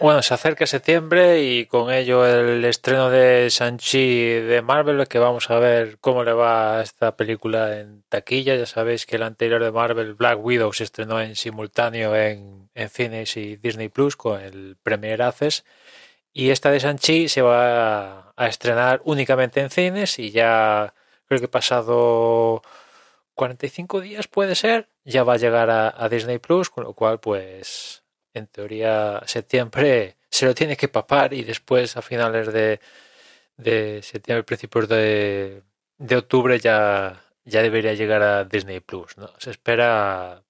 Bueno, se acerca septiembre y con ello el estreno de Shang-Chi de Marvel, que vamos a ver cómo le va esta película en taquilla. Ya sabéis que el anterior de Marvel, Black Widow, se estrenó en simultáneo en, cines y Disney Plus con el Premier Access. Y esta de Shang-Chi se va a estrenar únicamente en cines y ya creo que pasado 45 días puede ser, ya va a llegar a, a Disney Plus, con lo cual pues en teoría septiembre se lo tiene que papar y después a finales de, de septiembre, principios de, de octubre ya, ya debería llegar a Disney Plus. ¿no? Se espera,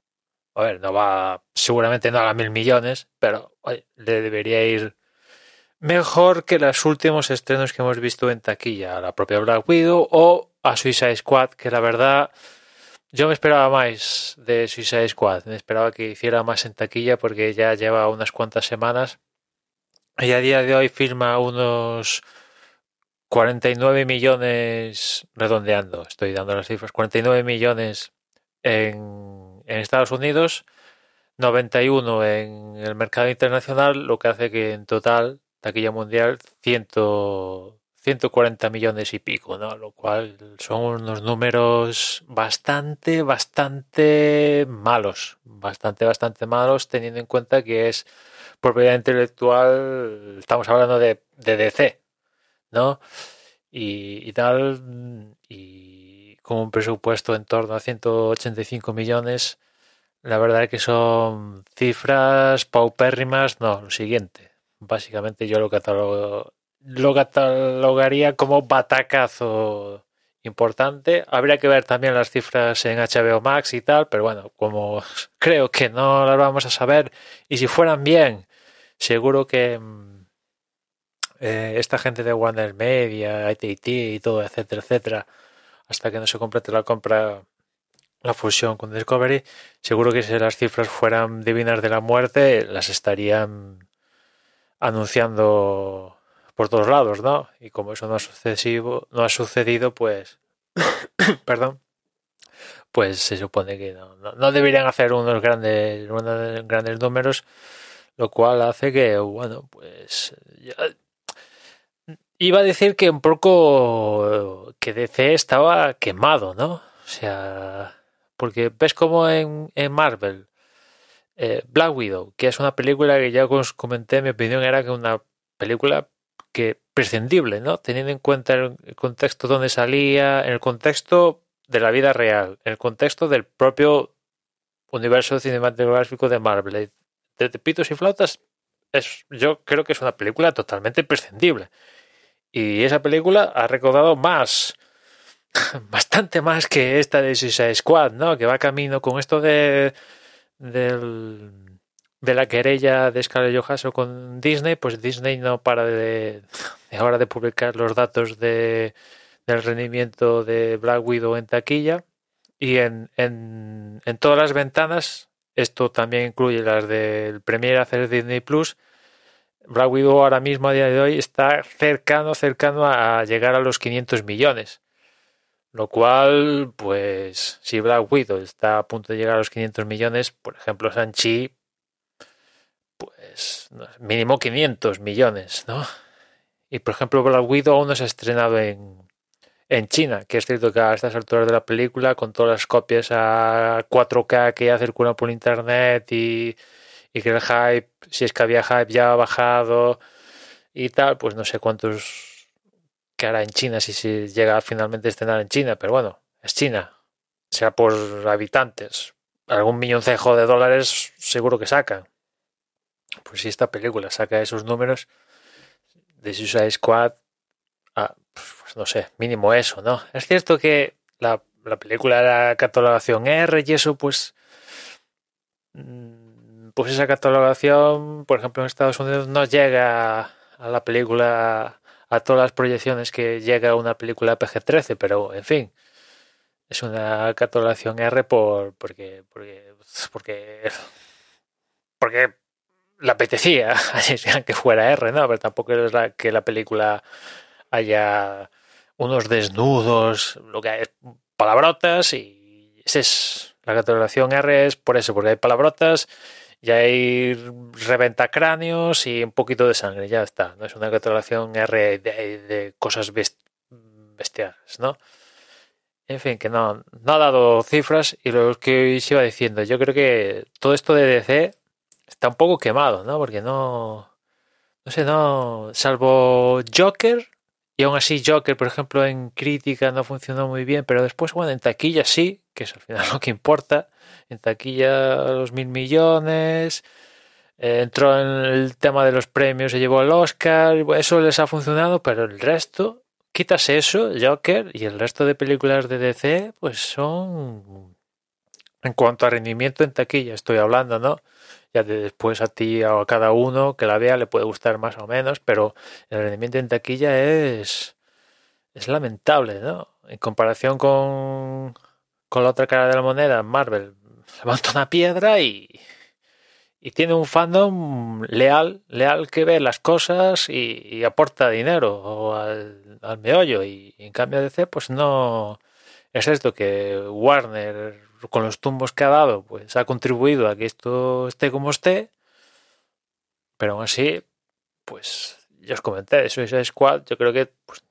a ver, no va, seguramente no a mil millones, pero oye, le debería ir mejor que los últimos estrenos que hemos visto en taquilla, a la propia Black Widow o a Suicide Squad, que la verdad yo me esperaba más de Suicide Squad, me esperaba que hiciera más en taquilla porque ya lleva unas cuantas semanas. Y a día de hoy firma unos 49 millones, redondeando, estoy dando las cifras, 49 millones en, en Estados Unidos, 91 en el mercado internacional, lo que hace que en total, taquilla mundial, 100, 140 millones y pico, ¿no? Lo cual son unos números bastante, bastante malos, bastante, bastante malos, teniendo en cuenta que es propiedad intelectual, estamos hablando de, de DC, ¿no? Y, y tal, y con un presupuesto en torno a 185 millones, la verdad es que son cifras paupérrimas, no, lo siguiente. Básicamente yo lo catalogo, lo catalogaría como batacazo importante. Habría que ver también las cifras en HBO Max y tal, pero bueno, como creo que no las vamos a saber, y si fueran bien, seguro que eh, esta gente de Warner Media, AT&T y todo, etcétera, etcétera, hasta que no se complete la compra, la fusión con Discovery, seguro que si las cifras fueran divinas de la muerte, las estarían anunciando por todos lados, ¿no? Y como eso no ha sucedido, no ha sucedido pues, perdón, pues se supone que no, no, no, deberían hacer unos grandes, unos grandes números, lo cual hace que, bueno, pues iba a decir que un poco que DC estaba quemado, ¿no? O sea, porque ves como en, en Marvel, eh, Black Widow, que es una película que ya os comenté, mi opinión era que una película prescindible, ¿no? Teniendo en cuenta el contexto donde salía, en el contexto de la vida real, en el contexto del propio universo cinematográfico de Marvel. De, de pitos y flautas, es, yo creo que es una película totalmente prescindible. Y esa película ha recaudado más, bastante más que esta de Suicide Squad, ¿no? Que va camino con esto de del, de la querella de Scarlett Johansson con Disney, pues Disney no para de, ahora de publicar los datos de, del rendimiento de Black Widow en taquilla y en, en, en todas las ventanas, esto también incluye las del Premier hacer Disney Plus, Black Widow ahora mismo a día de hoy está cercano, cercano a llegar a los 500 millones. Lo cual, pues, si Black Widow está a punto de llegar a los 500 millones, por ejemplo, Sanchi, pues, mínimo 500 millones, ¿no? Y, por ejemplo, Black Widow aún no se ha estrenado en, en China, que es cierto que a estas alturas de la película, con todas las copias a 4K que ya circulan por internet y, y que el hype, si es que había hype, ya ha bajado y tal, pues no sé cuántos que hará en China si se llega finalmente a estrenar en China, pero bueno, es China, sea por habitantes, algún milloncejo de dólares seguro que sacan. Pues si esta película saca esos números de Suicide Squad, ah, pues no sé, mínimo eso, ¿no? Es cierto que la, la película era catalogación R y eso, pues, mm, pues esa catalogación, por ejemplo, en Estados Unidos no llega a la película, a todas las proyecciones que llega una película PG-13, pero, en fin, es una catalogación R por, porque, porque, porque, porque le apetecía que fuera R, ¿no? Pero tampoco es la- que la película haya unos desnudos, lo que hay es palabrotas y es la catalogación R es por eso, porque hay palabrotas y hay reventacráneos y un poquito de sangre, ya está. No es una catalogación R de, de cosas best- bestiales, ¿no? En fin, que no, no ha dado cifras y lo que iba diciendo, yo creo que todo esto de DC está un poco quemado, ¿no? Porque no, no sé, no, salvo Joker, y aún así Joker, por ejemplo, en crítica no funcionó muy bien, pero después, bueno, en taquilla sí, que es al final lo que importa, en taquilla los mil millones, eh, entró en el tema de los premios, se llevó el Oscar, eso les ha funcionado, pero el resto, quitas eso, Joker, y el resto de películas de DC, pues son, en cuanto a rendimiento en taquilla, estoy hablando, ¿no? Ya de después a ti o a cada uno que la vea le puede gustar más o menos, pero el rendimiento en taquilla es, es lamentable, ¿no? En comparación con, con la otra cara de la moneda, Marvel levanta una piedra y, y tiene un fandom leal, leal que ve las cosas y, y aporta dinero al, al meollo. Y, en cambio DC, pues no es esto que Warner, con los tumbos que ha dado, pues ha contribuido a que esto esté como esté. Pero aún así, pues yo os comenté, de Suicide Squad, yo creo que pues,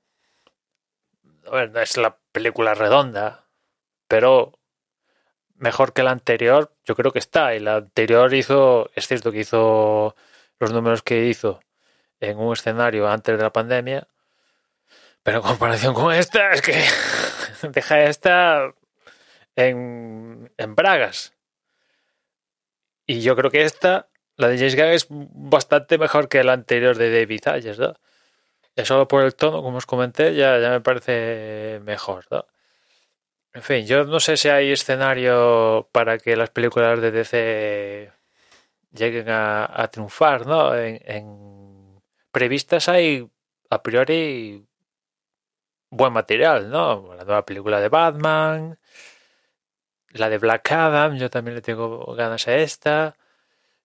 a ver, no es la película redonda, pero mejor que la anterior, yo creo que está. Y la anterior hizo, es cierto que hizo los números que hizo en un escenario antes de la pandemia, pero en comparación con esta, es que deja esta en, en Bragas. Y yo creo que esta, la de James Gunn, es bastante mejor que la anterior de David Ayers, ¿no? Ya solo por el tono, como os comenté, ya, ya me parece mejor, ¿no? En fin, yo no sé si hay escenario para que las películas de DC lleguen a, a triunfar, ¿no? En, en previstas hay a priori buen material, ¿no? La nueva película de Batman, la de Black Adam, yo también le tengo ganas a esta.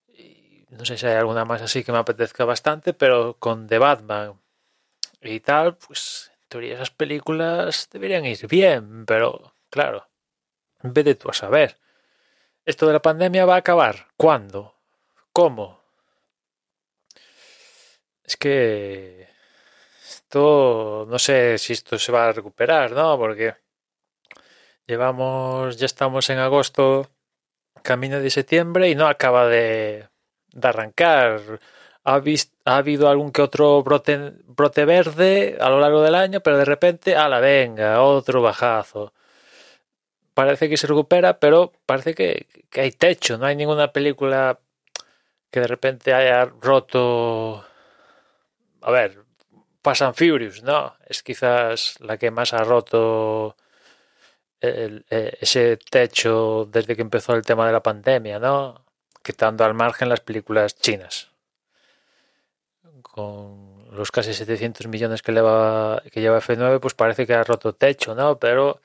Y no sé si hay alguna más así que me apetezca bastante, pero con The Batman y tal, pues en teoría esas películas deberían ir bien, pero claro, de tú a saber. ¿Esto de la pandemia va a acabar? ¿Cuándo? ¿Cómo? Es que esto no sé si esto se va a recuperar, ¿no? Porque llevamos, ya estamos en agosto, camino de septiembre y no acaba de, de arrancar. Ha, vis- ha habido algún que otro brote, brote verde a lo largo del año, pero de repente, a la venga, otro bajazo. Parece que se recupera, pero parece que, que hay techo. No hay ninguna película que de repente haya roto. A ver, Fast and Furious, ¿no? Es quizás la que más ha roto eh, ese techo desde que empezó el tema de la pandemia, ¿no? Quitando al margen las películas chinas. Con los casi 700 millones que lleva, que lleva F9, pues parece que ha roto techo, ¿no? Pero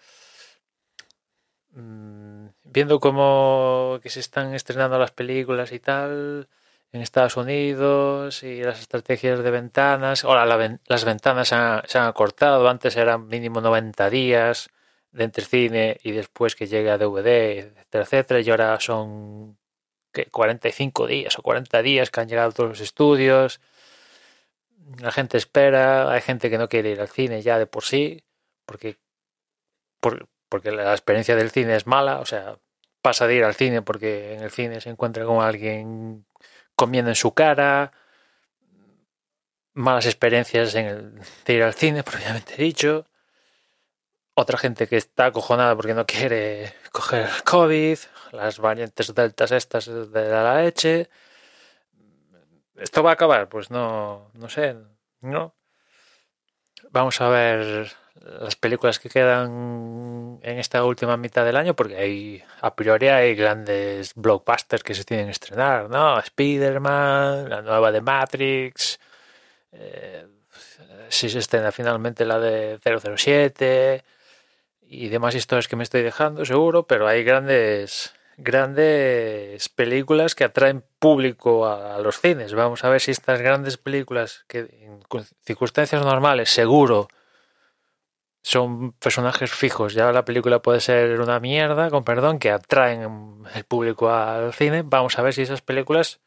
mm, viendo cómo que se están estrenando las películas y tal en Estados Unidos y las estrategias de ventanas, ahora la las ventanas se han, se han acortado, antes eran mínimo 90 días de entre cine y después que llegue a DVD, etcétera, etcétera, y ahora son ¿qué? 45 días o 40 días que han llegado todos los estudios. La gente espera, hay gente que no quiere ir al cine ya de por sí, porque, por- porque la experiencia del cine es mala, o sea, pasa de ir al cine porque en el cine se encuentra con alguien comiendo en su cara, malas experiencias en el, de ir al cine, propiamente dicho, otra gente que está acojonada porque no quiere coger COVID, las variantes deltas estas de la leche. ¿Esto va a acabar? Pues no, no sé, ¿no? Vamos a ver las películas que quedan en esta última mitad del año, porque hay, a priori hay grandes blockbusters que se tienen que estrenar, ¿no? Spider-Man, la nueva de Matrix, eh, si se estrena finalmente la de 007 y demás historias que me estoy dejando, seguro, pero hay grandes grandes películas que atraen público a, los cines. Vamos a ver si estas grandes películas que en circunstancias normales seguro son personajes fijos. Ya la película puede ser una mierda, con perdón, que atraen el público al cine. Vamos a ver si esas películas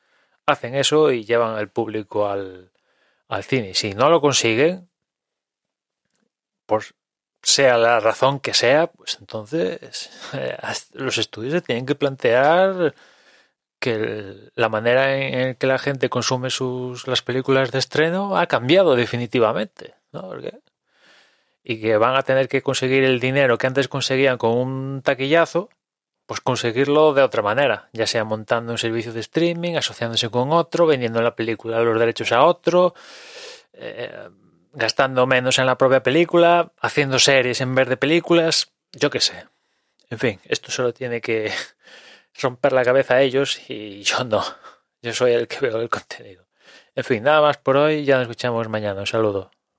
hacen eso y llevan al público al, al cine. Si no lo consiguen, pues sea la razón que sea, pues entonces eh, los estudios se tienen que plantear que la manera en que la gente consume sus las películas de estreno ha cambiado definitivamente, ¿no? Y que van a tener que conseguir el dinero que antes conseguían con un taquillazo, pues conseguirlo de otra manera, ya sea montando un servicio de streaming, asociándose con otro, vendiendo la película los derechos a otro, eh, gastando menos en la propia película, haciendo series en vez de películas, yo qué sé. En fin, esto solo tiene que romper la cabeza a ellos y yo no. Yo soy el que veo el contenido. En fin, nada más por hoy, ya nos escuchamos mañana. Un saludo.